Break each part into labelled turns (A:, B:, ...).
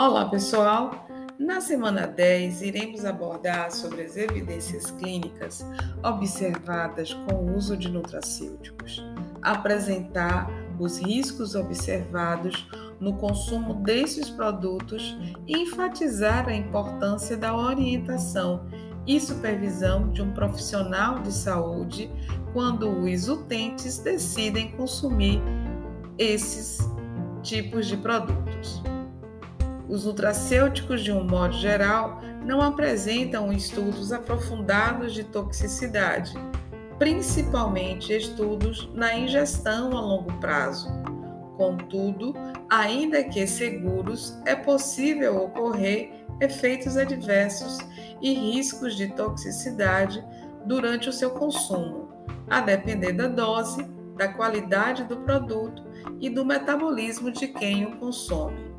A: Olá, pessoal! Na semana 10, iremos abordar sobre as evidências clínicas observadas com o uso de nutracêuticos, apresentar os riscos observados no consumo desses produtos e enfatizar a importância da orientação e supervisão de um profissional de saúde quando os utentes decidem consumir esses tipos de produtos. Os nutracêuticos, de um modo geral, não apresentam estudos aprofundados de toxicidade, principalmente estudos na ingestão a longo prazo. Contudo, ainda que seguros, é possível ocorrer efeitos adversos e riscos de toxicidade durante o seu consumo, a depender da dose, da qualidade do produto e do metabolismo de quem o consome.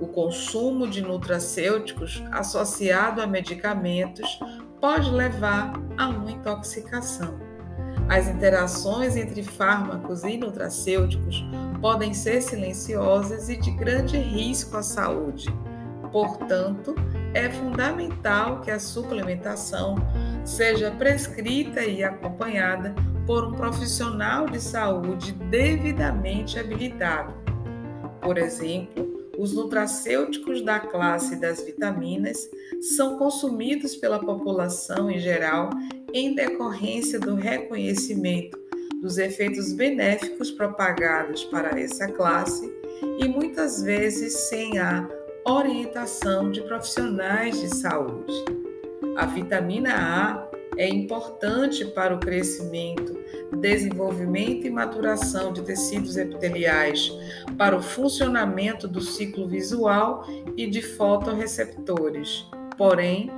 A: O consumo de nutracêuticos associado a medicamentos pode levar a uma intoxicação. As interações entre fármacos e nutracêuticos podem ser silenciosas e de grande risco à saúde. Portanto, é fundamental que a suplementação seja prescrita e acompanhada por um profissional de saúde devidamente habilitado. Por exemplo, os nutracêuticos da classe das vitaminas são consumidos pela população em geral em decorrência do reconhecimento dos efeitos benéficos propagados para essa classe e muitas vezes sem a orientação de profissionais de saúde. A vitamina A é importante para o crescimento desenvolvimento e maturação de tecidos epiteliais, para o funcionamento do ciclo visual e de fotorreceptores. Porém,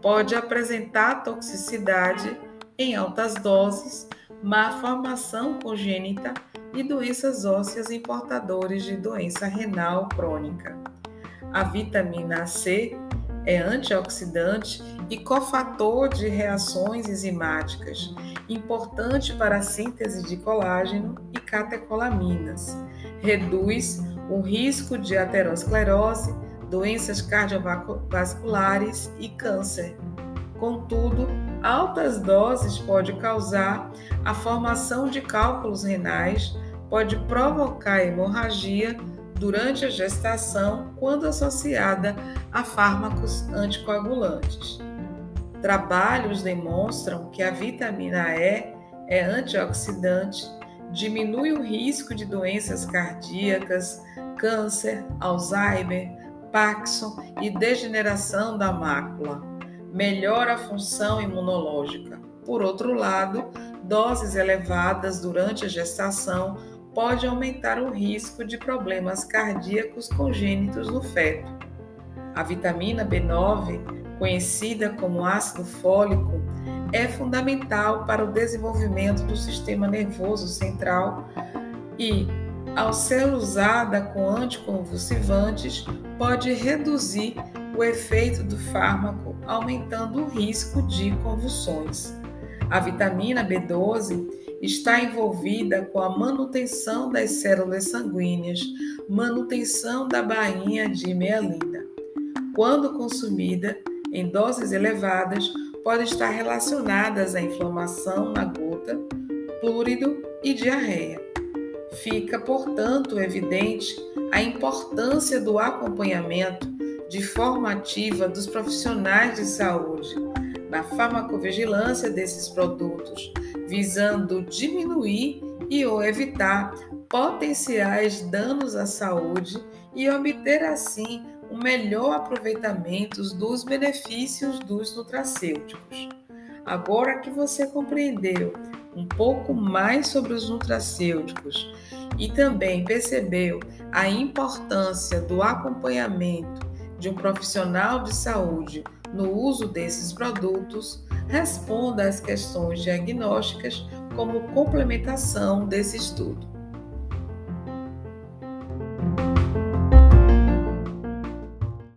A: pode apresentar toxicidade em altas doses, má formação congênita e doenças ósseas importadores de doença renal crônica. A vitamina C é antioxidante e cofator de reações enzimáticas, importante para a síntese de colágeno e catecolaminas. Reduz o risco de aterosclerose, doenças cardiovasculares e câncer. Contudo, altas doses pode causar a formação de cálculos renais, pode provocar hemorragia durante a gestação quando associada a fármacos anticoagulantes. Trabalhos demonstram que a vitamina E é antioxidante, diminui o risco de doenças cardíacas, câncer, Alzheimer, Parkinson e degeneração da mácula. Melhora a função imunológica. Por outro lado, doses elevadas durante a gestação pode aumentar o risco de problemas cardíacos congênitos no feto. A vitamina B9, conhecida como ácido fólico, é fundamental para o desenvolvimento do sistema nervoso central e, ao ser usada com anticonvulsivantes, pode reduzir o efeito do fármaco, aumentando o risco de convulsões. A vitamina B12 está envolvida com a manutenção das células sanguíneas, manutenção da bainha de mielina. Quando consumida em doses elevadas, pode estar relacionadas à inflamação na gota, plúrido e diarreia. Fica, portanto, evidente a importância do acompanhamento de forma ativa dos profissionais de saúde na farmacovigilância desses produtos, visando diminuir e ou evitar potenciais danos à saúde e obter assim um melhor aproveitamento dos benefícios dos nutracêuticos. Agora que você compreendeu um pouco mais sobre os nutracêuticos e também percebeu a importância do acompanhamento de um profissional de saúde no uso desses produtos, responda às questões diagnósticas como complementação desse estudo.